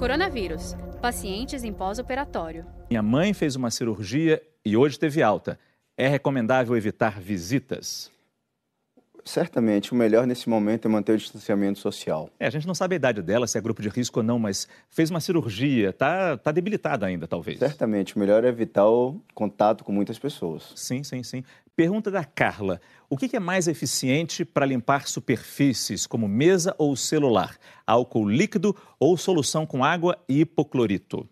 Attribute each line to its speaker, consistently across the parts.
Speaker 1: Coronavírus. Pacientes em pós-operatório.
Speaker 2: Minha mãe fez uma cirurgia e hoje teve alta. É recomendável evitar visitas?
Speaker 3: Certamente, o melhor nesse momento é manter o distanciamento social.
Speaker 2: É, a gente não sabe a idade dela, se é grupo de risco ou não, mas fez uma cirurgia, tá, tá debilitada ainda, talvez.
Speaker 3: Certamente, o melhor é evitar o contato com muitas pessoas.
Speaker 2: Sim, sim, sim. Pergunta da Carla: o que é mais eficiente para limpar superfícies, como mesa ou celular? Álcool líquido ou solução com água e hipoclorito?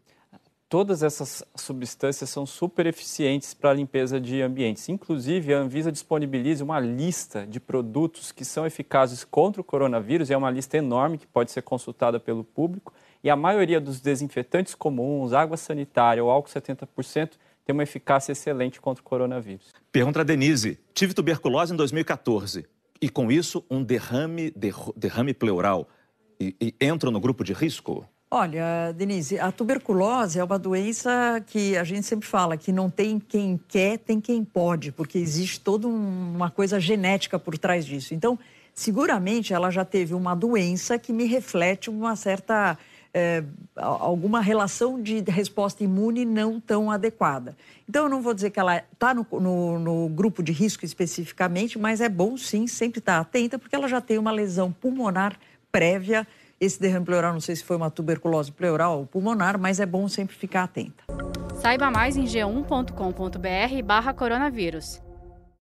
Speaker 4: Todas essas substâncias são super eficientes para a limpeza de ambientes. Inclusive, a Anvisa disponibiliza uma lista de produtos que são eficazes contra o coronavírus, é uma lista enorme que pode ser consultada pelo público. E a maioria dos desinfetantes comuns, água sanitária ou álcool 70%, tem uma eficácia excelente contra o coronavírus.
Speaker 2: Pergunta a Denise: tive tuberculose em 2014 e com isso um derrame, derrame pleural. E, e entro no grupo de risco?
Speaker 5: Olha, Denise, a tuberculose é uma doença que a gente sempre fala que não tem quem quer, tem quem pode, porque existe toda uma coisa genética por trás disso. Então, seguramente ela já teve uma doença que me reflete uma certa. É, alguma relação de resposta imune não tão adequada. Então, eu não vou dizer que ela está no, no, no, grupo de risco especificamente, mas é bom sim sempre estar atenta, porque ela já tem uma lesão pulmonar prévia esse derrame pleural, não sei se foi uma tuberculose pleural ou pulmonar, mas é bom sempre ficar atenta.
Speaker 1: Saiba mais em g1.com.br barra coronavírus.